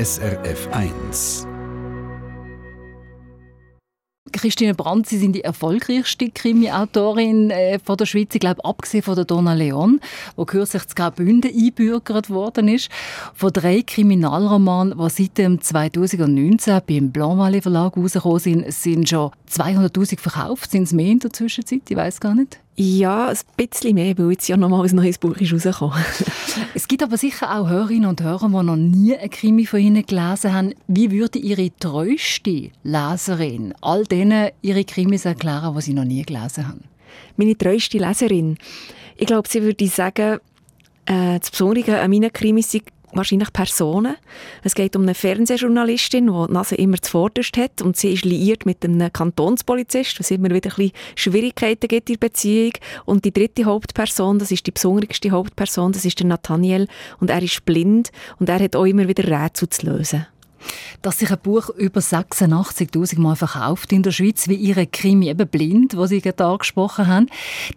SRF 1. Christine Brandt, Sie sind die erfolgreichste Krimi-Autorin äh, von der Schweiz, ich glaube, abgesehen von der Donna Leon, wo kürzlich zu Graubünden einbürgert worden ist. Von drei Kriminalromanen, die seit dem 2019 beim Blanc Verlag rausgekommen sind, sind schon 200'000 verkauft. Sind es mehr in der Zwischenzeit? Ich weiß gar nicht. Ja, ein bisschen mehr, weil jetzt ja nochmal ein neues Buch ist rausgekommen. es gibt aber sicher auch Hörerinnen und Hörer, die noch nie ein Krimi von Ihnen gelesen haben. Wie würde Ihre treueste Leserin all denen ihre Krimis erklären, die sie noch nie gelesen haben? Meine treueste Leserin? Ich glaube, sie würde sagen, äh, das Besondere an meinen Krimis sind wahrscheinlich Personen. Es geht um eine Fernsehjournalistin, die die Nase immer zuvorderst hat und sie ist liiert mit einem Kantonspolizist, was immer wieder ein Schwierigkeiten gibt in der Beziehung. Und die dritte Hauptperson, das ist die besonderste Hauptperson, das ist der Nathaniel und er ist blind und er hat auch immer wieder Rätsel zu lösen dass sich ein Buch über 86.000 Mal verkauft in der Schweiz, wie ihre Krimi eben blind, wo Sie gerade angesprochen haben.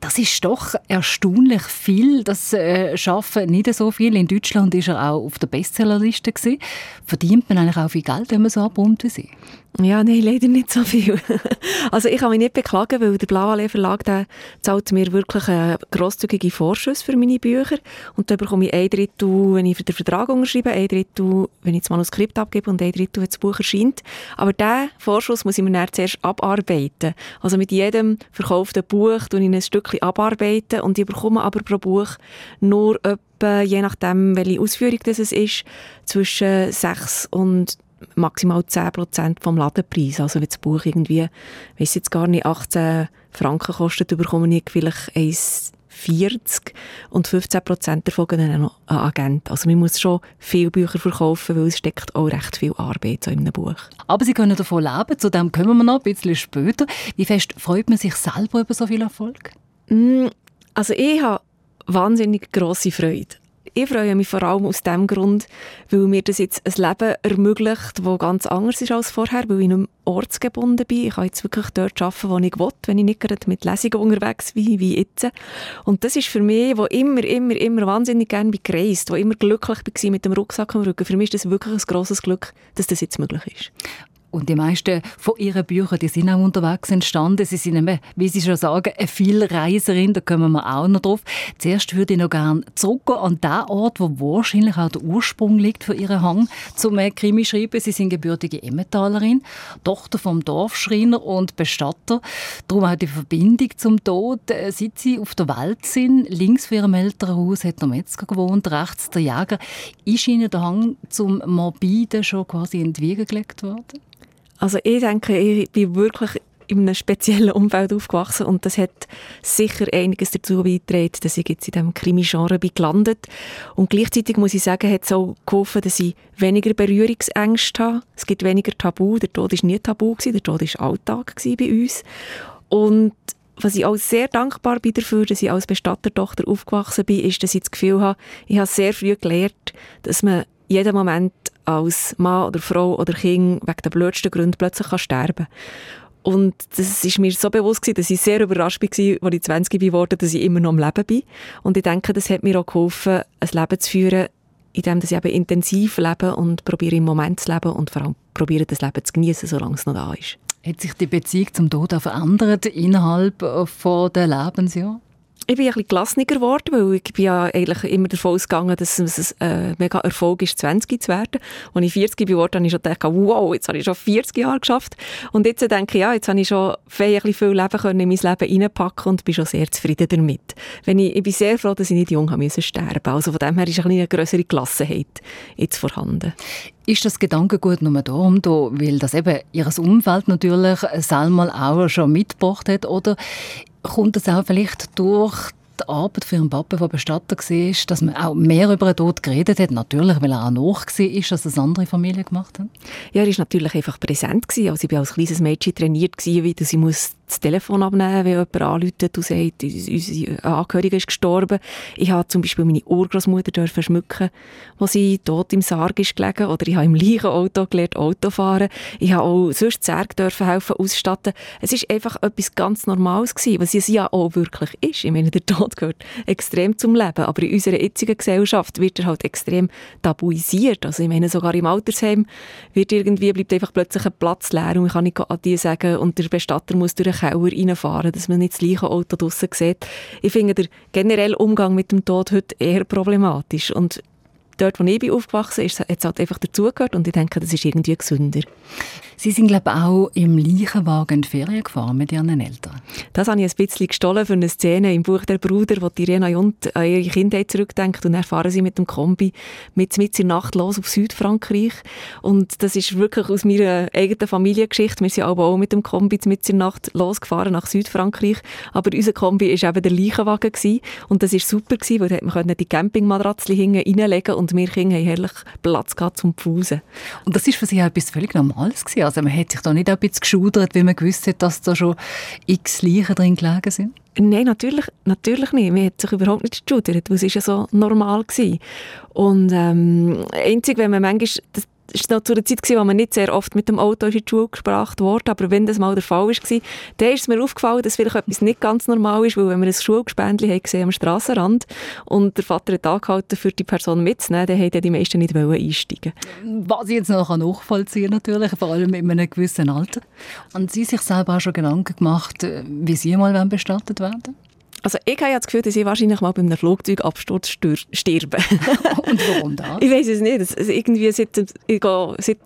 Das ist doch erstaunlich viel. Das äh, schaffen nicht so viel. In Deutschland ist er auch auf der Bestsellerliste gewesen. Verdient man eigentlich auch viel Geld, wenn man so abrumt wie Sie? Ja, nein, leider nicht so viel. also ich kann mich nicht beklagen, weil der Blauallee Verlag der zahlt mir wirklich einen grosszügige Vorschuss für meine Bücher und da bekomme ich ein Drittel, wenn ich den Vertrag unterschreibe, ein Drittel, wenn ich das Manuskript abgebe und ein Drittel, wenn das Buch erscheint. Aber diesen Vorschuss muss ich mir zuerst abarbeiten. Also mit jedem verkauften Buch tue ich ein Stückchen abarbeiten und ich bekomme aber pro Buch nur etwa, je nachdem, welche Ausführung das ist, zwischen 6 und maximal 10% vom Ladenpreis. Also wenn das Buch irgendwie, weiß jetzt gar nicht, 18 Franken kostet, bekomme ich vielleicht 1,40 und 15% davon gehen an Agent. Also man muss schon viele Bücher verkaufen, weil es steckt auch recht viel Arbeit so in einem Buch. Aber Sie können davon leben, zu dem kommen wir noch ein bisschen später. Wie fest freut man sich selber über so viel Erfolg? Mm, also ich habe wahnsinnig grosse Freude. Ich freue mich vor allem aus dem Grund, weil mir das jetzt ein Leben ermöglicht, das ganz anders ist als vorher, weil ich nicht ortsgebunden bin. Ich kann jetzt wirklich dort arbeiten, wo ich will, wenn ich nicht gerade mit Lesungen unterwegs bin, wie jetzt. Und das ist für mich, wo immer, immer, immer wahnsinnig gerne bin gereist, wo immer glücklich war mit dem Rucksack am Rücken. Für mich ist das wirklich ein grosses Glück, dass das jetzt möglich ist. Und die meisten von ihren Büchern, die sind auch unterwegs entstanden. Sie sind eben, wie Sie schon sagen, eine Vielreiserin, da kommen wir auch noch drauf. Zuerst würde ich noch gerne zurückgehen an den Ort, wo wahrscheinlich auch der Ursprung liegt für Ihren Hang zum Krimi schreiben. Sie sind gebürtige Emmentalerin, Tochter vom Dorfschreiner und Bestatter. Darum auch die Verbindung zum Tod. Äh, seit Sie auf der Welt sind, links von Ihrem Elternhaus hat der Metzger gewohnt, rechts der Jäger. Ist Ihnen der Hang zum Morbiden schon quasi in die Wiege gelegt worden? Also ich denke, ich bin wirklich in einem speziellen Umfeld aufgewachsen und das hat sicher einiges dazu beigetragen, dass ich jetzt in diesem Krimi-Genre bin gelandet. Und gleichzeitig muss ich sagen, hat es auch geholfen, dass ich weniger Berührungsängste habe. Es gibt weniger Tabu. Der Tod war nie Tabu, der Tod war Alltag bei uns. Und was ich auch sehr dankbar bin dafür, dass ich als Bestattertochter aufgewachsen bin, ist, dass ich das Gefühl habe, ich habe sehr früh gelernt, dass man jeden Moment als Mann oder Frau oder Kind wegen der blödsten Gründen plötzlich kann sterben und das ist mir so bewusst gewesen, dass ich sehr überrascht war, als ich 20 geworden dass ich immer noch am Leben bin. Und ich denke, das hat mir auch geholfen, ein Leben zu führen, in dem ich eben intensiv lebe und probiere im Moment zu leben und vor allem probiere das Leben zu genießen, solange es noch da ist. Hat sich die Beziehung zum Tod auch verändert innerhalb von der Lebensjahr? Ich bin ein bisschen gelassener geworden, weil ich bin ja eigentlich immer davon ausgegangen, dass es ein äh, mega Erfolg ist, 20 zu werden. Als ich 40 geworden habe ich schon gedacht, wow, jetzt habe ich schon 40 Jahre geschafft. Und jetzt denke ich, ja, jetzt habe ich schon viel Leben können in mein Leben reinpacken und bin schon sehr zufrieden damit. Wenn ich, ich bin sehr froh, dass ich nicht jung habe müssen sterben. Also von dem her ist eine größere Gelassenheit jetzt vorhanden. Ist das Gedankengut nur darum, da, weil das eben Ihr Umfeld natürlich Salma auch schon mitgebracht hat, oder kommt das auch vielleicht durch die Arbeit für einen Papa, der Bestatter war, dass man auch mehr über den Tod geredet hat? Natürlich, weil er auch noch war, als das andere Familien gemacht haben? Ja, er war natürlich einfach präsent. Also ich war als kleines Mädchen trainiert, wie sie muss das Telefon abnehmen, wenn jemand anruft und sagt, unsere Angehörige ist gestorben. Ich habe zum Beispiel meine Urgroßmutter schmücken, wo sie tot im Sarg ist gelegen. Oder ich habe im Leichenauto gelernt, Auto fahren. Ich habe auch sonst Zerg dürfen helfen, ausstatten. Es ist einfach etwas ganz Normales gewesen, was es ja auch wirklich ist. Ich meine, der Tod gehört extrem zum Leben. Aber in unserer jetzigen Gesellschaft wird er halt extrem tabuisiert. Also ich meine, sogar im Altersheim wird irgendwie, bleibt einfach plötzlich ein Platz leer und man kann nicht an die sagen und der Bestatter muss durch den Keller reinfahren, dass man nicht das gleiche Auto draussen sieht. Ich finde der generelle Umgang mit dem Tod heute eher problematisch und dort, wo ich bin aufgewachsen bin, hat es halt einfach dazugehört und ich denke, das ist irgendwie gesünder. Sie sind, glaube ich, auch im Leichenwagen in die Ferien gefahren mit Ihren Eltern. Das habe ich ein bisschen gestohlen für eine Szene im Buch «Der Bruder», wo Irena Junt an ihre Kindheit zurückdenkt und dann fahren sie mit dem Kombi mit mit in Nacht los auf Südfrankreich und das ist wirklich aus meiner eigenen Familiengeschichte. Wir sind aber auch mit dem Kombi mit in Nacht losgefahren nach Südfrankreich, aber unser Kombi war eben der Leichenwagen gewesen. und das war super, gewesen, weil man die Campingmatratze hinten reinlegen und wir Kinder haben herrlich Platz gehabt zum Pfusen. Und das ist für Sie auch etwas völlig Normales gewesen? Also man hat sich da nicht ein bisschen geschudert, weil man gewusst hat, dass da schon x Leichen drin gelegen sind? Nein, natürlich, natürlich nicht. Man hat sich überhaupt nicht geschudert, weil es ist ja so normal gewesen. Und ähm, einzig, wenn man manchmal, das, war noch zu einer Zeit, gewesen, wo man nicht sehr oft mit dem Auto in die Schule gebracht wurde, aber wenn das mal der Fall war, dann ist es mir aufgefallen, dass vielleicht etwas nicht ganz normal ist, weil wenn wir ein Schulgespendli am Strassenrand und der Vater hat angehalten, für die Person mitzunehmen, dann wollten die meisten nicht einsteigen Was ich jetzt noch nachvollziehen natürlich, vor allem in einem gewissen Alter. Haben Sie sich selber auch schon Gedanken gemacht, äh, wie Sie mal bestattet werden also ich habe ja das Gefühl, dass ich wahrscheinlich mal bei einem Flugzeugabsturz sterbe. Und warum das? Ich weiß es nicht. Also irgendwie seit, ich, gehe, seit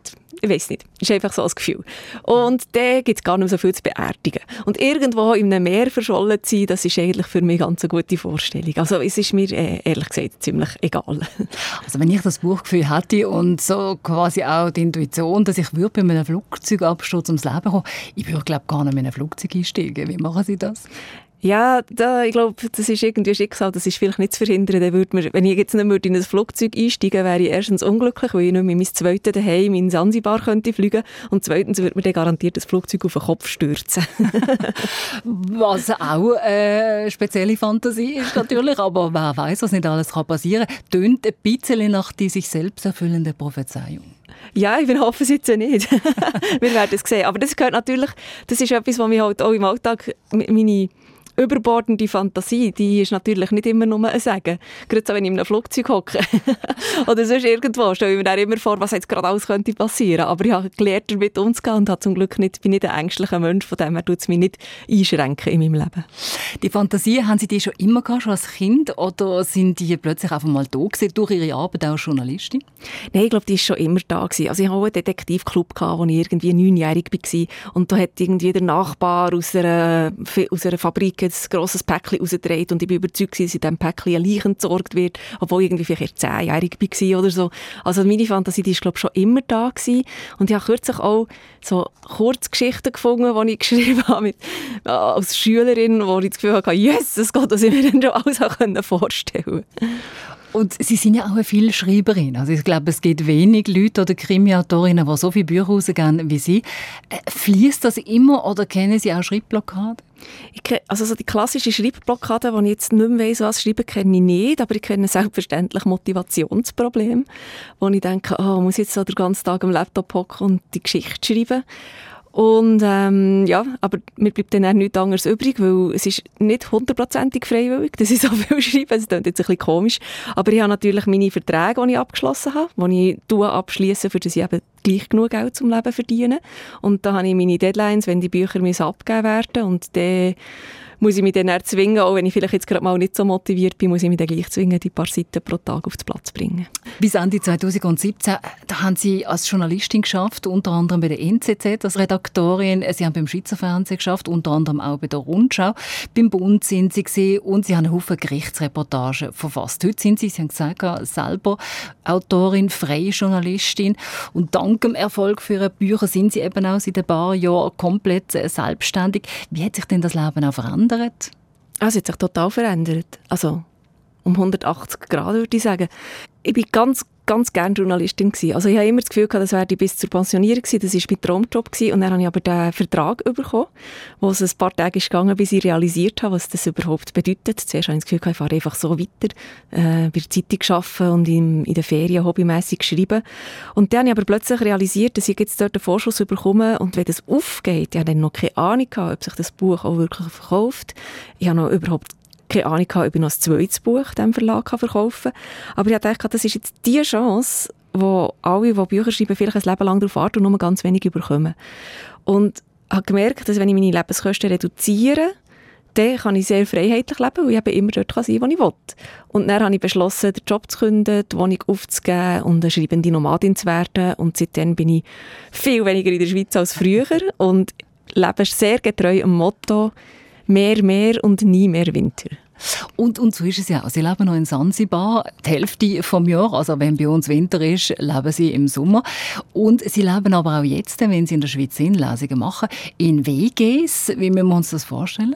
ich weiß nicht. Ist einfach so ein Gefühl. Und dann gibt es gar nicht so viel zu beerdigen. Und irgendwo in einem Meer verschollen zu sein, das ist eigentlich für mich ganz eine gute Vorstellung. Also es ist mir äh, ehrlich gesagt ziemlich egal. Also wenn ich das Buchgefühl hätte und so quasi auch die Intuition, dass ich würde bei einem Flugzeugabsturz ums Leben kommen, ich würde glaube gar nicht mehr in ein Flugzeug einsteigen. Wie machen Sie das? Ja, da, ich glaube, das ist irgendwie Schicksal, das ist vielleicht nicht zu verhindern. Dann würde man, wenn ich jetzt nicht mehr in ein Flugzeug einsteigen wäre ich erstens unglücklich, weil ich nicht mehr mein zweites daheim in Sansibar könnte fliegen und zweitens würde mir dann garantiert das Flugzeug auf den Kopf stürzen. was auch eine äh, spezielle Fantasie ist natürlich, aber wer weiß, was nicht alles kann passieren kann. Tönt ein bisschen nach die sich selbst erfüllenden Prophezeiung. Ja, ich hoffe es jetzt nicht. Wir werden es sehen. Aber das gehört natürlich, das ist etwas, was mich halt auch im Alltag, meine überbordende Fantasie, die ist natürlich nicht immer nur ein Sagen. Gerade so, wenn ich in einem Flugzeug hocke oder sonst irgendwo, stelle ich mir dann immer vor, was jetzt gerade alles könnte passieren. Aber ich habe gelernt, damit umzugehen und habe zum Glück nicht, bin nicht ein ängstlicher Mensch, von dem her tut es mich nicht einschränken in meinem Leben. Die Fantasie, haben Sie die schon immer gehabt, schon als Kind, oder sind die plötzlich einfach mal da gewesen, durch Ihre Arbeit als Journalistin? Nein, ich glaube, die ist schon immer da gewesen. Also ich hatte einen Detektivclub, gehabt, wo ich irgendwie neunjährig war und da hat irgendwie der Nachbar aus einer, aus einer Fabrik ein grosses Päckchen rausgedreht und ich bin überzeugt, dass in diesem Päckchen ein Leichen entsorgt wird, obwohl ich irgendwie vielleicht zehnjährig war oder so. Also meine Fantasie, die ist glaube ich schon immer da gewesen. und ich habe kürzlich auch so Kurzgeschichten gefunden, die ich geschrieben habe mit, äh, als Schülerin, wo ich das Gefühl hatte, yes, das geht, dass ich mir dann schon alles vorstellen konnte. Und Sie sind ja auch eine Vielschreiberin. Also ich glaube, es gibt wenig Leute oder Krimiautorinnen, die so viele Bücher rausgeben wie Sie. Äh, fließt das immer oder kennen Sie auch Schreibblockade? Ich, also so die klassische Schreibblockade, wo ich jetzt nicht mehr weiss, was schreiben, kenne ich nicht, aber ich kenne selbstverständlich Motivationsprobleme, wo ich denke, oh, muss ich jetzt so den ganzen Tag am Laptop hocken und die Geschichte schreiben. Und ähm, ja, aber mir bleibt dann auch nichts anderes übrig, weil es ist nicht hundertprozentig freiwillig, dass ich so viel schreibe. Es klingt jetzt ein bisschen komisch. Aber ich habe natürlich meine Verträge, die ich abgeschlossen habe, die ich abschließe, für das ich eben gleich genug Geld zum Leben verdiene. Und da habe ich meine Deadlines, wenn die Bücher abgegeben werden und dann muss ich mich dann zwingen, auch wenn ich vielleicht jetzt gerade mal nicht so motiviert bin, muss ich mich dann gleich zwingen, die paar Seiten pro Tag auf den Platz zu bringen. Bis Ende 2017, da haben Sie als Journalistin geschafft, unter anderem bei der NZZ als Redaktorin. Sie haben beim Schweizer Fernsehen geschafft, unter anderem auch bei der Rundschau. Beim Bund sind Sie gesehen und Sie haben Haufen Gerichtsreportagen verfasst. Heute sind Sie, Sie haben gesagt, selber Autorin, freie Journalistin und dank dem Erfolg für Ihre Bücher sind Sie eben auch seit ein paar Jahren komplett selbstständig. Wie hat sich denn das Leben auch verändert? Verändert? Ah, es hat sich total verändert. Also um 180 Grad würde ich sagen. Ich bin ganz ganz gerne Journalistin gewesen. Also ich habe immer das Gefühl gehabt, das wäre bis zur Pensionierung gewesen. Das war mein Traumjob gewesen. Und dann habe ich aber den Vertrag bekommen, wo es ein paar Tage ist gegangen, bis ich realisiert habe, was das überhaupt bedeutet. Zuerst habe ich das Gefühl gehabt, ich fahre einfach so weiter, äh, bei der Zeitung arbeiten und in, in den Ferien hobbymässig schreiben. Und dann habe ich aber plötzlich realisiert, dass ich jetzt dort einen Vorschuss bekomme und wenn das aufgeht, ich habe dann noch keine Ahnung gehabt, ob sich das Buch auch wirklich verkauft. Ich habe noch überhaupt keine Ahnung gehabt, ob ich noch ein zweites Buch diesem Verlag verkaufen kann. Aber ich gedacht, das ist jetzt die Chance, wo alle, die Bücher schreiben, vielleicht ein Leben lang darauf warten und nur ganz wenig überkommen. Und habe gemerkt, dass wenn ich meine Lebenskosten reduziere, dann kann ich sehr freiheitlich leben, weil ich eben immer dort sein kann, wo ich will. Und dann habe ich beschlossen, den Job zu künden, die Wohnung aufzugeben und eine schreibende Nomadin zu werden. Und seitdem bin ich viel weniger in der Schweiz als früher und lebe sehr getreu am Motto, mehr, mehr und nie mehr Winter. Und, und so ist es ja auch. Sie leben noch in Sansibar, die Hälfte vom Jahr. Also wenn bei uns Winter ist, leben sie im Sommer. Und sie leben aber auch jetzt, wenn sie in der Schweiz sind, Lesungen machen, in WGs. Wie müssen wir uns das vorstellen?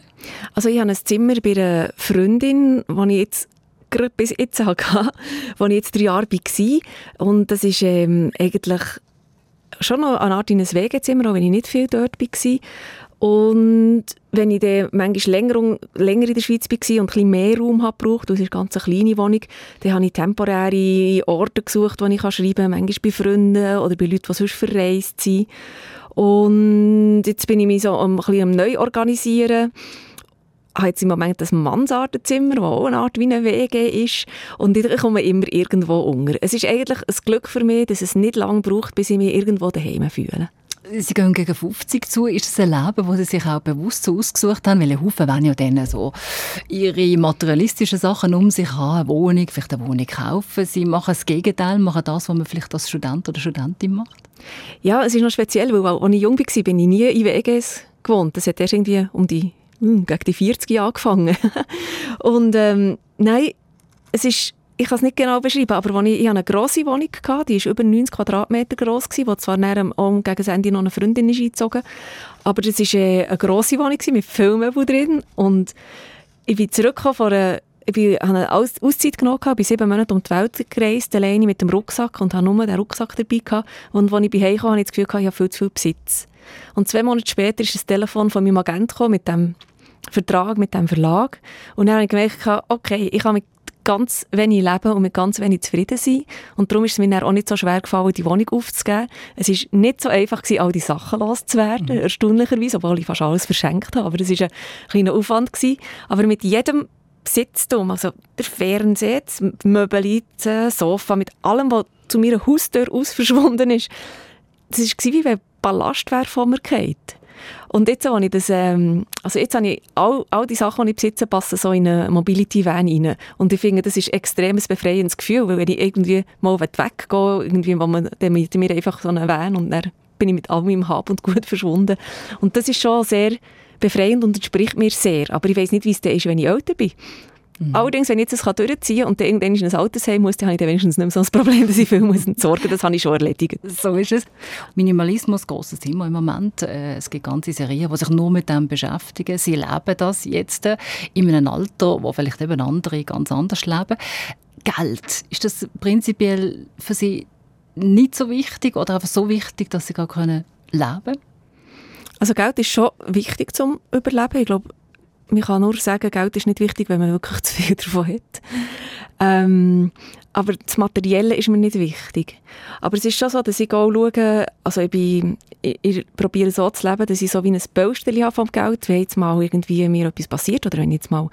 Also ich habe ein Zimmer bei einer Freundin, wo ich jetzt gerade bis jetzt hatte, wo ich jetzt drei Jahre war. Und das ist ähm, eigentlich schon noch eine Art in ein Wegezimmer, auch wenn ich nicht viel dort war. Und wenn ich dann manchmal länger, länger in der Schweiz war und ein bisschen mehr Raum habe gebraucht, das ist eine ganz kleine Wohnung, dann habe ich temporäre Orte gesucht, wo ich schreiben kann, manchmal bei Freunden oder bei Leuten, die sonst verreist sind. Und jetzt bin ich mich so ein bisschen am neu organisieren habe jetzt im Moment das Mansardenzimmer, das auch eine Art wie eine WG ist. Und ich komme immer irgendwo unter. Es ist eigentlich ein Glück für mich, dass es nicht lange braucht, bis ich mich irgendwo daheim fühle. Sie gehen gegen 50 zu. Ist das ein Leben, das Sie sich auch bewusst so ausgesucht haben? Weil Haufen wollen ja dann so ihre materialistischen Sachen um sich haben, eine Wohnung, vielleicht eine Wohnung kaufen. Sie machen das Gegenteil, machen das, was man vielleicht als Student oder Studentin macht. Ja, es ist noch speziell, weil als ich jung war, bin ich nie in WGs gewohnt. Das hat erst irgendwie um die, hm, gegen die 40 Jahre angefangen. Und ähm, nein, es ist ich kann es nicht genau beschreiben, aber ich, ich hatte eine grosse Wohnung, hatte, die war über 90 Quadratmeter groß, wo zwar nachher auch gegen Ende noch eine Freundin ist eingezogen aber das war äh, eine grosse Wohnung mit vielen Möbeln drin und ich bin zurückgekommen von einer ich habe eine Auszeit genommen, bin sieben Monate um die Welt gereist, alleine mit dem Rucksack und habe nur den Rucksack dabei gehabt. Und als ich bei Hause kam, hatte ich das Gefühl, ich habe viel zu viel Besitz. Und zwei Monate später ist das Telefon von meinem Agent mit dem Vertrag, mit dem Verlag. Und dann habe ich gemerkt, okay, ich habe mit ganz wenig leben und mit ganz wenig zufrieden sein. Und darum ist es mir dann auch nicht so schwer gefallen, die Wohnung aufzugeben. Es war nicht so einfach gewesen, all die Sachen loszuwerden, mhm. erstaunlicherweise, obwohl ich fast alles verschenkt habe. Aber es war ein kleiner Aufwand. Gewesen. Aber mit jedem Besitztum, also der Fernseher, das Möbel, das Sofa, mit allem, was zu meiner Haustür aus verschwunden ist, das war wie wenn Ballast wäre von mir gefallen. Und jetzt habe ich das, ähm, also jetzt habe ich all, all die Sachen, die ich besitze, passen so in eine Mobility-Van rein. Und ich finde, das ist ein extremes befreiendes Gefühl, weil wenn ich irgendwie mal weggehe, irgendwie, wo man, dann mit mir einfach so eine Van und dann bin ich mit all meinem Hab und Gut verschwunden. Und das ist schon sehr befreiend und entspricht mir sehr. Aber ich weiß nicht, wie es dann ist, wenn ich älter bin. Mhm. Allerdings, wenn ich jetzt das durchziehen kann und dann irgendwann in ein Altersheim muss, dann habe ich dann wenigstens nicht mehr so ein Problem, dass ich viel muss entsorgen muss. Das habe ich schon erledigt. So ist es. Minimalismus, grosses Thema im Moment. Äh, es gibt ganze Serien, die sich nur mit dem beschäftigen. Sie leben das jetzt äh, in einem Alter, wo vielleicht eben andere ganz anders leben. Geld, ist das prinzipiell für Sie nicht so wichtig oder einfach so wichtig, dass Sie gar können leben Also Geld ist schon wichtig zum Überleben. Ich glaube, man kann nur sagen, Geld ist nicht wichtig, wenn man wirklich zu viel davon hat. Ähm, aber das Materielle ist mir nicht wichtig. Aber es ist schon so, dass ich auch schaue, also ich, bin, ich, ich probiere so zu leben, dass ich so wie ein Baustelle habe vom Geld, wenn jetzt mal irgendwie mir etwas passiert oder wenn ich jetzt mal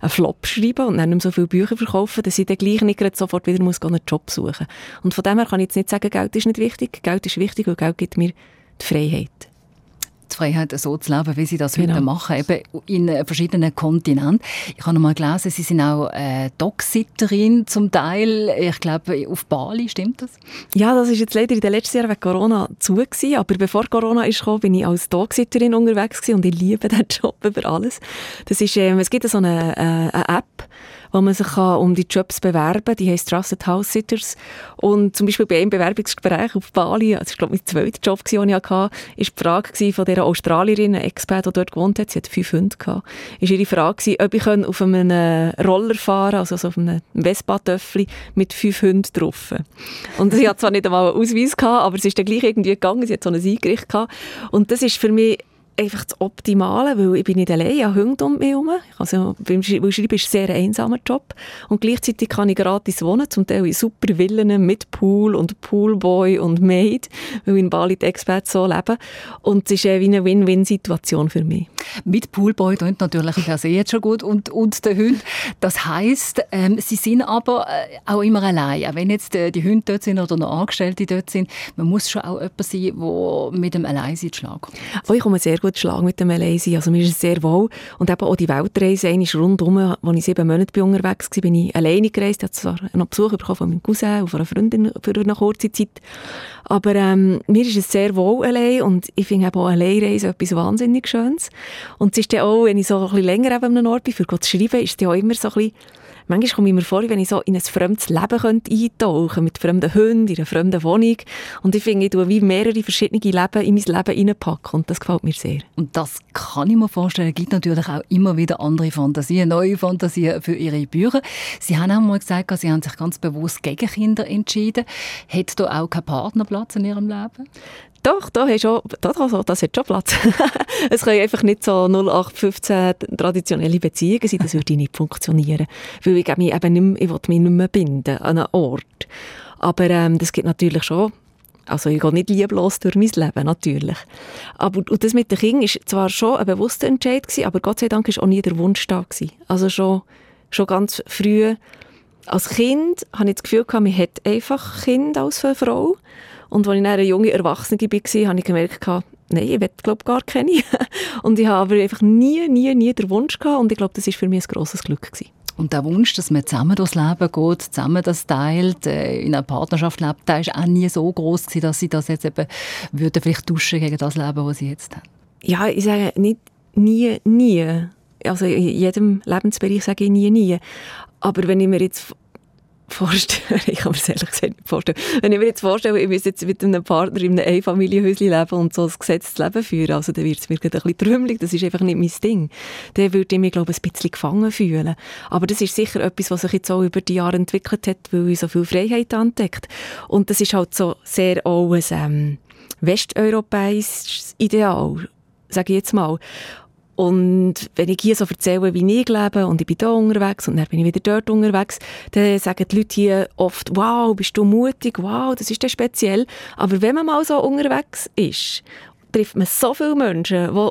einen Flop schreibe und dann nicht mehr so viele Bücher verkaufe, dass ich dann gleich nicht sofort wieder muss einen Job suchen muss. Und von dem her kann ich jetzt nicht sagen, Geld ist nicht wichtig. Geld ist wichtig, weil Geld gibt mir die Freiheit die Freiheit, so zu leben, wie sie das genau. heute machen, eben in äh, verschiedenen Kontinenten. Ich habe noch mal gelesen, Sie sind auch äh, Dogsitterin zum Teil, ich glaube auf Bali, stimmt das? Ja, das ist jetzt leider in den letzten Jahren wegen Corona zu gewesen, aber bevor Corona ist gekommen, bin ich als Dogsitterin unterwegs gewesen und ich liebe diesen Job über alles. Das ist, ähm, es gibt so eine, äh, eine App, wo man sich kann um die Jobs bewerben kann. Die heisst Trusted House Sitters. Und zum Beispiel bei einem Bewerbungsgespräch auf Bali, also ich glaube, mein zweiter Job, den ich hatte, war die Frage von dieser Australierin, eine Expat, die dort gewohnt hat, sie hat fünf Hunde gehabt, ist ihre Frage ob ich auf einem Roller fahren also auf einem Vespa-Töffel mit fünf Hunden drauf. Und sie hat zwar nicht einmal einen Ausweis gehabt, aber sie ist dann gleich irgendwie gegangen, sie hat so ein Eingericht gehabt. Und das ist für mich einfach das Optimale, weil ich bin nicht allein, ich habe Hunde um mich herum. Also beim Schreiben ist ein sehr einsamer Job und gleichzeitig kann ich gratis wohnen, zum Teil in super Villen mit Pool und Poolboy und Maid, weil in Bali die Experts so leben und es ist wie eine Win-Win-Situation für mich. Mit Poolboy klingt natürlich per se jetzt schon gut und, und der Hund. Das heisst, ähm, sie sind aber äh, auch immer allein. Auch wenn jetzt äh, die Hunde dort sind oder noch Angestellte dort sind, man muss schon auch jemand sein, der mit dem Alleinsein Schlag kommt. Oh, ich komme sehr gut Schlag mit dem Alleinsein. Also mir ist es sehr wohl. Und eben auch die Weltreise, einmal rundum, als ich sieben Monate unterwegs war, bin ich alleine gereist. Ich habe zwar noch Besuch bekommen von meinem Cousin und von einer Freundin für eine kurze Zeit. Aber ähm, mir ist es sehr wohl allein und ich finde auch Alleinreise etwas wahnsinnig Schönes. Und es ist dann auch, wenn ich so ein bisschen länger an einem Ort bin, für zu schreiben, ist es auch immer so ein bisschen manchmal komme ich mir vor, wenn ich so in ein fremdes Leben könnte eintauchen könnte, mit fremden Hunden, in einer fremden Wohnung. Und ich finde, ich tue wie mehrere verschiedene Leben in mein Leben reinpacken und das gefällt mir sehr. Und das kann ich mir vorstellen, es gibt natürlich auch immer wieder andere Fantasien, neue Fantasien für Ihre Bücher. Sie haben auch mal gesagt, Sie haben sich ganz bewusst gegen Kinder entschieden. Hat da auch kein Partnerplatz in Ihrem Leben? Doch, da hast schon, da, da, das hat schon Platz. es können einfach nicht so 0815 traditionelle Beziehungen sein, das würde nicht funktionieren. Weil ich mich eben nicht mehr, ich will mich nicht mehr binden an einen Ort. Aber ähm, das gibt natürlich schon also ich gehe nicht lieblos durch mein Leben, natürlich. Aber und das mit den Kindern war zwar schon ein bewusster Entscheid, gewesen, aber Gott sei Dank war auch nie der Wunsch da. Gewesen. Also schon, schon ganz früh als Kind hatte ich das Gefühl, man hat einfach Kind als Frau. Und als ich dann eine junge Erwachsene war, habe ich gemerkt, nein, ich will glaube gar keine. und ich habe aber einfach nie, nie, nie den Wunsch gehabt und ich glaube, das war für mich ein grosses Glück. Gewesen. Und der Wunsch, dass man zusammen durchs Leben geht, zusammen das teilt, äh, in einer Partnerschaft lebt, der war auch nie so groß gewesen, dass sie das jetzt eben würden vielleicht tauschen gegen das Leben, das sie jetzt haben. Ja, ich sage nicht nie, nie. Also in jedem Lebensbereich sage ich nie, nie. Aber wenn ich mir jetzt vorstellen. Ich kann mir das ehrlich gesagt nicht vorstellen. Wenn ich mir jetzt vorstelle, ich müsste jetzt mit einem Partner in einem Einfamilienhäuschen leben und so ein gesetztes Leben führen, also dann wird es mir ein bisschen trümmelig, das ist einfach nicht mein Ding. Dann würde ich mich, glaube ich, ein bisschen gefangen fühlen. Aber das ist sicher etwas, was sich jetzt auch über die Jahre entwickelt hat, weil ich so viel Freiheit entdeckt. Und das ist halt so sehr auch ein ähm, westeuropäisches Ideal, sage ich jetzt mal. Und wenn ich hier so erzähle, wie ich lebe und ich bin hier unterwegs und dann bin ich wieder dort unterwegs, dann sagen die Leute hier oft, wow, bist du mutig, wow, das ist ja speziell. Aber wenn man mal so unterwegs ist, trifft man so viele Menschen, die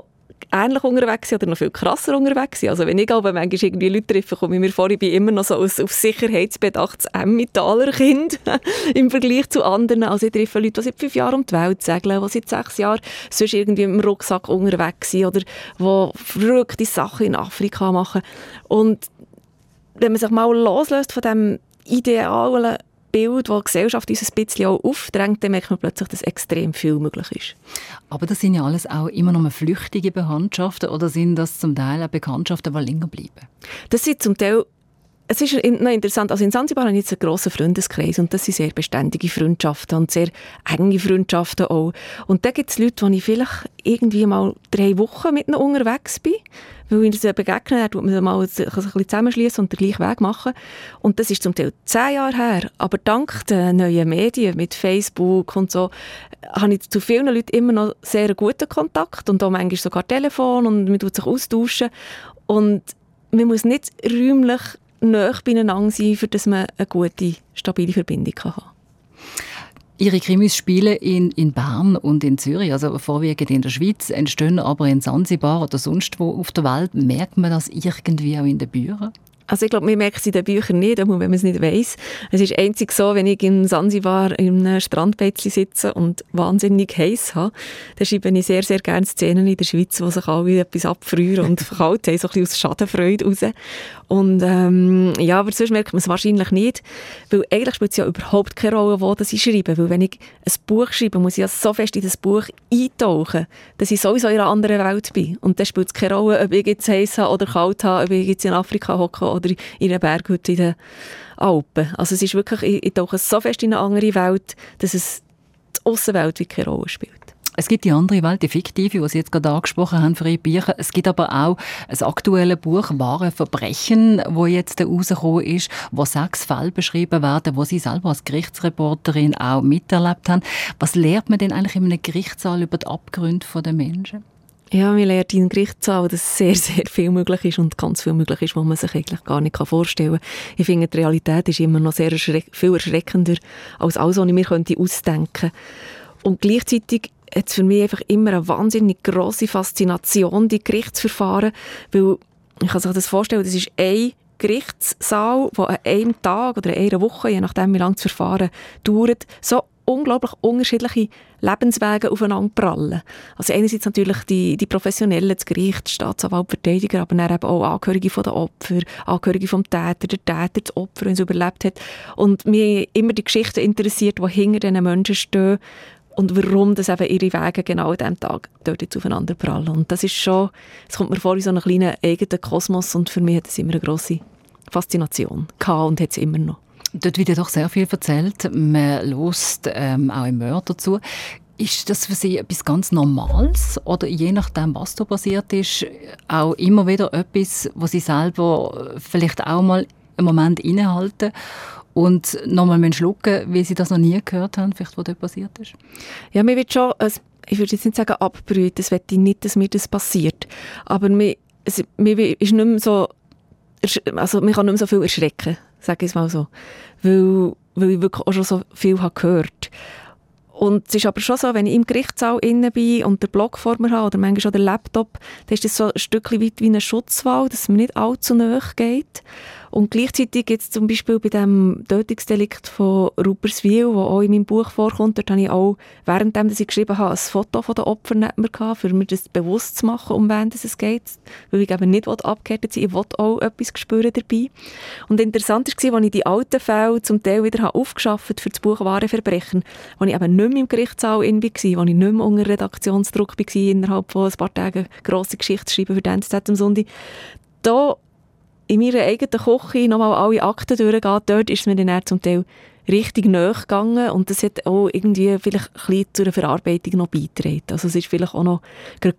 ähnlich unterwegs oder noch viel krasser unterwegs. Also wenn ich aber manchmal irgendwie Leute treffe, komme ich mir vor, ich bin immer noch so ein auf Sicherheitsbedachtes Emmentaler Kind im Vergleich zu anderen. Also ich treffe Leute, die seit fünf Jahren um die Welt segeln, die seit sechs Jahren sonst irgendwie im Rucksack unterwegs sind oder die verrückte Sachen in Afrika machen. Und wenn man sich mal loslöst von dem idealen Bild, das die Gesellschaft uns ein bisschen auch aufdrängt, dann merkt man plötzlich, dass extrem viel möglich ist. Aber das sind ja alles auch immer noch flüchtige Bekanntschaften oder sind das zum Teil auch Bekanntschaften, die länger bleiben? Das sind zum Teil es ist noch interessant, also in Zanzibar habe ich jetzt einen grossen Freundeskreis und das sind sehr beständige Freundschaften und sehr enge Freundschaften auch. Und da gibt es Leute, die ich vielleicht irgendwie mal drei Wochen mit ihnen unterwegs bin, weil ich ihnen begegnen, dann man mal ein bisschen und den gleichen Weg machen. Und das ist zum Teil zehn Jahre her, aber dank den neuen Medien mit Facebook und so, habe ich zu vielen Leuten immer noch sehr guten Kontakt und auch manchmal sogar Telefon und man tut sich austauschen und man muss nicht räumlich näher beieinander sein, für dass man eine gute, stabile Verbindung haben kann. Ihre Krimis spielen in, in Bern und in Zürich, also vorwiegend in der Schweiz, entstehen aber in Zanzibar oder sonst wo auf der Welt. Merkt man das irgendwie auch in den Büchern? Also ich glaube, man merkt es in den Büchern nicht, wenn man es nicht weiß. Es ist einzig so, wenn ich in Sansibar in einem Strandbeizli sitze und wahnsinnig heiß habe, dann schreibe ich sehr, sehr gerne Szenen in der Schweiz, wo sich alle etwas abfrieren und kalt haben, so ein bisschen aus Schadenfreude raus. Und ähm, ja, aber sonst merkt man es wahrscheinlich nicht, weil eigentlich spielt es ja überhaupt keine Rolle, wo das ich schreibe, weil wenn ich ein Buch schreibe, muss ich ja so fest in das Buch eintauchen, dass ich sowieso in einer anderen Welt bin. Und dann spielt es keine Rolle, ob ich jetzt heiß habe oder kalt habe, ob ich jetzt in Afrika hocke oder in einer Berghütte in den Alpen. Also es ist wirklich, ich, ich tauche so fest in eine andere Welt, dass es die Außenwelt wirklich keine Rolle spielt. Es gibt die andere Welt, die fiktive, die Sie jetzt gerade angesprochen haben für Ihre Bücher. Es gibt aber auch ein aktuelles Buch, «Wahre Verbrechen», wo jetzt rausgekommen ist, wo sechs Fälle beschrieben werden, wo Sie selber als Gerichtsreporterin auch miterlebt haben. Was lernt man denn eigentlich in einem Gerichtssaal über die Abgründe der Menschen? Ja, wir lernen in Gerichtssaal, dass sehr, sehr viel möglich ist und ganz viel möglich ist, was man sich eigentlich gar nicht vorstellen kann. Ich finde, die Realität ist immer noch sehr erschreck viel erschreckender als alles, was ich mir ausdenken könnte. Und gleichzeitig hat es für mich einfach immer eine wahnsinnig grosse Faszination, die Gerichtsverfahren, weil ich kann sich das vorstellen, das ist ein Gerichtssaal, der an einem Tag oder einer Woche, je nachdem wie lange das Verfahren dauert, so unglaublich unterschiedliche Lebenswege aufeinander prallen. Also einerseits natürlich die, die Professionellen, das Gericht, Staatsanwalt, Verteidiger, aber dann eben auch Angehörige von den Opfern, Angehörige vom Täter, der Täter, das Opfer, wenn es überlebt hat. Und mich immer die Geschichten interessiert, die hinter diesen Menschen stehen und warum das eben ihre Wege genau an diesem Tag dort jetzt aufeinander prallen. Und das ist schon, es kommt mir vor wie so einen kleinen eigenen Kosmos und für mich hat es immer eine grosse Faszination gehabt und hat es immer noch. Dort wird ja doch sehr viel erzählt. Man lost ähm, auch im Mörder zu. Ist das für Sie etwas ganz Normales oder je nachdem, was da passiert ist, auch immer wieder etwas, was Sie selber vielleicht auch mal einen Moment innehalten und nochmal schlucken, wie Sie das noch nie gehört haben, vielleicht, was dort passiert ist? Ja, mir wird schon, ich würde jetzt nicht sagen abbrühen, das möchte ich nicht, dass mir das passiert, aber mir, es, mir ist nicht mehr so, also man kann nicht mehr so viel erschrecken, sage ich es mal so, weil, weil ich wirklich auch schon so viel habe gehört und es ist aber schon so, wenn ich im Gerichtssaal innen bin und den Block vor mir habe oder manchmal auch den Laptop, dann ist das so ein Stückchen weit wie eine Schutzwall, dass es mir nicht allzu nahe geht. Und gleichzeitig gibt es zum Beispiel bei dem Tötungsdelikt von Rupperswil, wo auch in meinem Buch vorkommt, dort habe ich auch, während ich geschrieben habe, ein Foto von den Opfern neben mir gehabt, für mir das bewusst zu machen, um wen es geht. Weil ich eben nicht abgehärtet sein ich wollte auch etwas spüren dabei. Und interessant war, als ich die alten Fälle zum Teil wieder aufgeschafft für das Buch «Wahre Verbrechen», wo ich eben nicht mehr im Gerichtssaal war, wo ich nicht mehr unter Redaktionsdruck war, innerhalb von ein paar Tagen grosse Geschichte schreiben für die NZZ am Sonntag. Da in meiner eigenen Küche nochmal alle Akten durchgehen, dort ist mir dann zum Teil richtig nahe gegangen und das hat auch irgendwie vielleicht ein bisschen zu einer Verarbeitung noch beigetragen. Also es ist vielleicht auch noch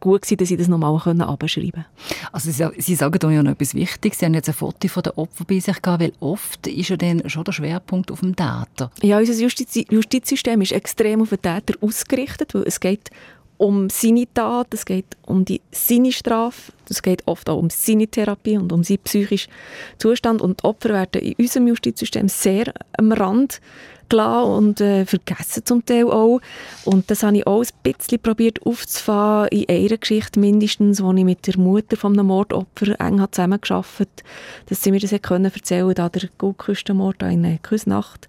gut gewesen, dass ich das nochmal abschreiben konnte. Also Sie, Sie sagen da ja noch etwas Wichtiges. Sie haben jetzt ein Foto von den Opfern bei sich gehabt, weil oft ist ja dann schon der Schwerpunkt auf dem Täter. Ja, unser Justiz Justizsystem ist extrem auf den Täter ausgerichtet, weil es geht um seine Tat, es geht um die seine Strafe, es geht oft auch um seine Therapie und um seinen psychischen Zustand und Opfer werden in unserem Justizsystem sehr am Rand gelassen und äh, vergessen zum Teil auch. Und das habe ich auch ein bisschen probiert aufzufahren, in einer Geschichte mindestens, wo ich mit der Mutter von einem Mordopfer eng zusammengearbeitet habe, dass sie mir das erzählen da der Goldküstenmord in Küsnacht.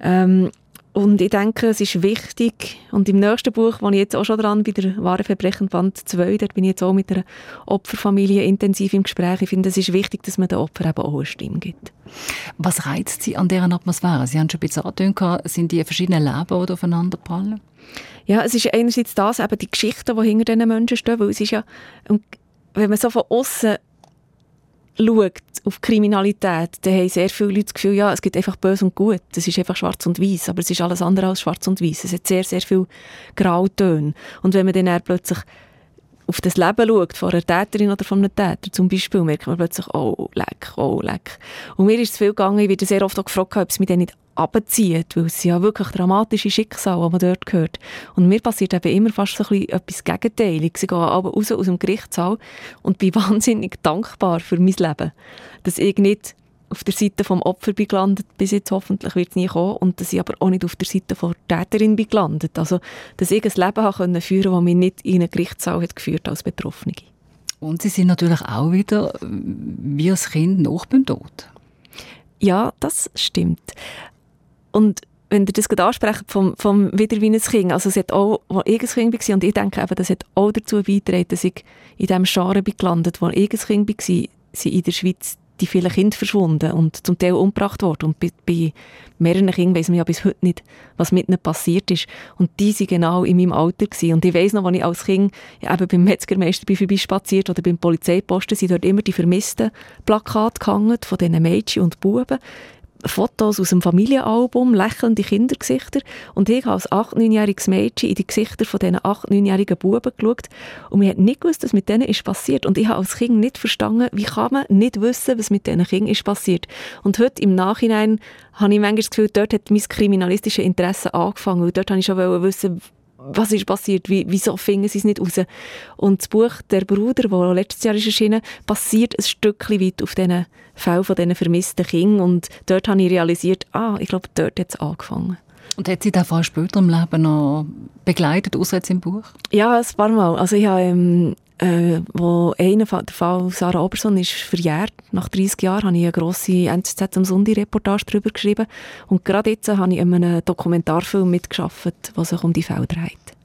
Ähm, und ich denke, es ist wichtig, und im nächsten Buch, wo ich jetzt auch schon dran bin, der «Wahre Verbrechen» Band 2, dort bin ich jetzt auch mit einer Opferfamilie intensiv im Gespräch. Ich finde, es ist wichtig, dass man den Opfern eben auch eine Stimme gibt. Was reizt Sie an deren Atmosphäre? Sie haben schon ein bisschen angetönt, sind die verschiedenen Leben, die aufeinander prallen? Ja, es ist einerseits das, eben die Geschichten, die hinter diesen Menschen stehen, weil es ist ja, wenn man so von außen schaut auf Kriminalität, dann haben sehr viele Leute das Gefühl, ja, es gibt einfach böse und gut. Das ist einfach schwarz und weiß, aber es ist alles andere als schwarz und weiß. Es hat sehr, sehr viel Grautöne. Und wenn man dann plötzlich auf das Leben schaut, von einer Täterin oder von einem Täter zum Beispiel, merkt man plötzlich, oh, leck, oh, leck. Und mir ist es viel gegangen, ich werde sehr oft auch gefragt, ob es mich dann nicht abzieht, weil es ja wirklich dramatische Schicksale, die man dort hört. Und mir passiert eben immer fast so ein bisschen etwas Gegenteiliges. Ich gehe aber raus aus dem Gerichtssaal und bin wahnsinnig dankbar für mein Leben. Dass ich nicht auf der Seite vom Opfer bin gelandet, bis jetzt hoffentlich wird es nie kommen, und dass ich aber auch nicht auf der Seite der Täterin bin gelandet. Also, dass ich ein Leben habe können führen das mich nicht in einen Gerichtssaal hat geführt als Betroffene. Und Sie sind natürlich auch wieder wie ein Kind nach dem Tod. Ja, das stimmt. Und wenn ihr das gerade ansprecht, vom, vom wieder wie ein Kind, also es hat auch, als ich ein Kind war, und ich denke eben, das hat auch dazu beigetragen, dass ich in diesem Genre bin gelandet, wo ich ein Kind war, sind in der Schweiz die vielen Kinder verschwunden und zum Teil umgebracht worden. Und bei, bei mehreren Kindern weiss man ja bis heute nicht, was mit ihnen passiert ist. Und die waren genau in meinem Alter. Gewesen. Und ich weiss noch, als ich als Kind ja, eben beim Metzgermeister bin vorbeispaziert oder beim Polizeiposten, sind dort immer die vermissten Plakate gehangen von diesen Mädchen und Buben. Fotos aus dem Familienalbum, lächelnde Kindergesichter. Und ich habe als 8-, 9-jähriges Mädchen in die Gesichter von diesen 8-, 9-jährigen Buben geschaut. Und mir hat nicht gewusst, was mit denen ist passiert. Und ich habe als Kind nicht verstanden, wie kann man nicht wissen, was mit diesen Kindern ist passiert. Und heute im Nachhinein habe ich manchmal das Gefühl, dort hat mein kriminalistisches Interesse angefangen. Und dort wollte ich schon wissen, was ist passiert, wie, wieso finden sie es nicht raus. Und das Buch «Der Bruder», das letztes Jahr ist erschienen, passiert ein Stückchen weit auf diesen Fällen von diesen vermissten Kindern. Und dort habe ich realisiert, ah, ich glaube, dort hat es angefangen. Und hat Sie das Fall später im Leben noch begleitet, außer jetzt im Buch? Ja, ein paar Mal. Also ich habe ähm, äh, wo einer, der Fall Sarah Oberson ist verjährt. Nach 30 Jahren habe ich eine grosse NZZ am Sonntag-Reportage darüber geschrieben. Und gerade jetzt habe ich in einem Dokumentarfilm mitgeschafft, der sich um die Fälle dreht.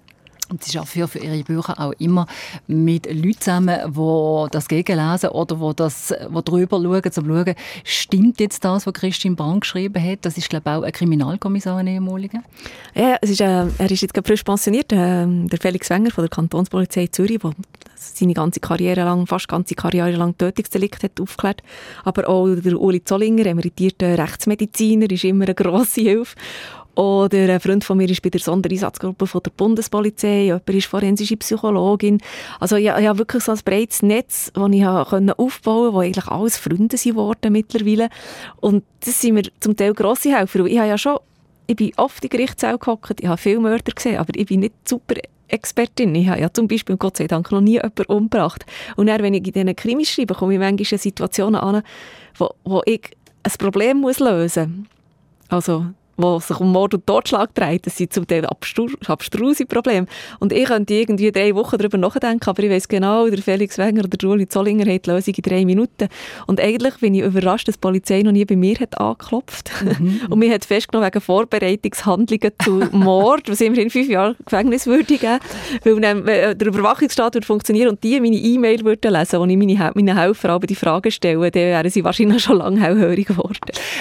Und sie arbeiten ja für ihre Bücher auch immer mit Leuten zusammen, die das gegenlesen oder die, das, die drüber schauen, um zu schauen, stimmt jetzt das, was Christine Brand geschrieben hat? Das ist, glaube ich, auch ein Kriminalkommissar, ein ehemaliger. Ja, es ist, äh, er ist jetzt gerade frisch pensioniert, äh, der Felix Wenger von der Kantonspolizei Zürich, der seine ganze Karriere lang, fast ganze Karriere lang Tötungsdelikt hat aufgeklärt. Aber auch der Uli Zollinger, emeritierter Rechtsmediziner, ist immer eine grosse Hilfe. Oder ein Freund von mir ist bei der Sondereinsatzgruppe von der Bundespolizei, jemand ist forensische Psychologin. Also ich, ich habe wirklich so ein breites Netz, das ich aufbauen konnte, wo eigentlich alles Freunde sind mittlerweile. Und das sind mir zum Teil grosse Helfer. Ich habe ja schon, ich bin oft in Gerichtssälen gehockt, ich habe viele Mörder gesehen, aber ich bin nicht super Expertin. Ich habe ja zum Beispiel, Gott sei Dank, noch nie jemanden umgebracht. Und dann, wenn ich in diesen Krimis schreibe, komme ich manchmal in Situationen an, wo, wo ich ein Problem muss lösen muss. Also wo sich um Mord und Totschlag dreht, das sind zum Teil abstruse Probleme. Und ich könnte irgendwie drei Wochen darüber nachdenken, aber ich weiß genau, der Felix Wenger oder der Uli Zollinger hat die Lösung in drei Minuten. Und eigentlich bin ich überrascht, dass die Polizei noch nie bei mir hat angeklopft. Mhm. und mir hat festgenommen wegen Vorbereitungshandlungen zu Mord, was immerhin fünf Jahre Gefängnis würde geben, weil dann, äh, der Überwachungsstaat würde funktionieren und die meine E-Mail würden lesen, wo ich meine, meine Helfer aber die Fragen stelle, dann wären sie wahrscheinlich schon lange hellhörig geworden.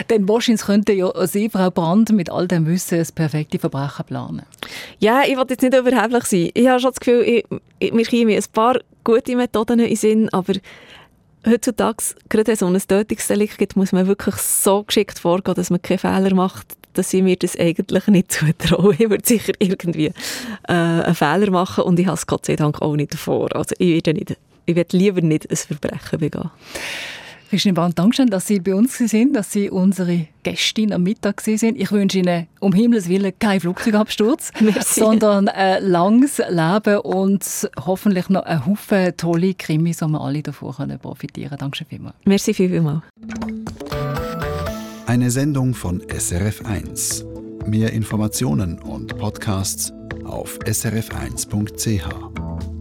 Denn wahrscheinlich könnte ja Sie, Frau Brand, mit all dem Wissen das perfekte Verbrechen planen? Ja, ich will jetzt nicht überheblich sein. Ich habe schon das Gefühl, ich, ich, mir kämen ein paar gute Methoden in den Sinn, aber heutzutage, gerade wenn es um ein Tötungsdelikt geht, muss man wirklich so geschickt vorgehen, dass man keine Fehler macht, dass ich mir das eigentlich nicht zutraue. Ich würde sicher irgendwie äh, einen Fehler machen und ich habe es Gott sei Dank auch nicht davor. Also ich werde, nicht, ich werde lieber nicht ein Verbrechen begehen. Christine Brandt, Dankeschön, dass Sie bei uns sind, dass Sie unsere Gästin am Mittag sind. Ich wünsche Ihnen um Himmels Willen keinen Flugzeugabsturz, sondern ein langes Leben und hoffentlich noch einen Haufen tolle Krimis, die wir alle davon profitieren können. Dankeschön vielmals. Merci vielmals. Eine Sendung von SRF1. Mehr Informationen und Podcasts auf srf1.ch.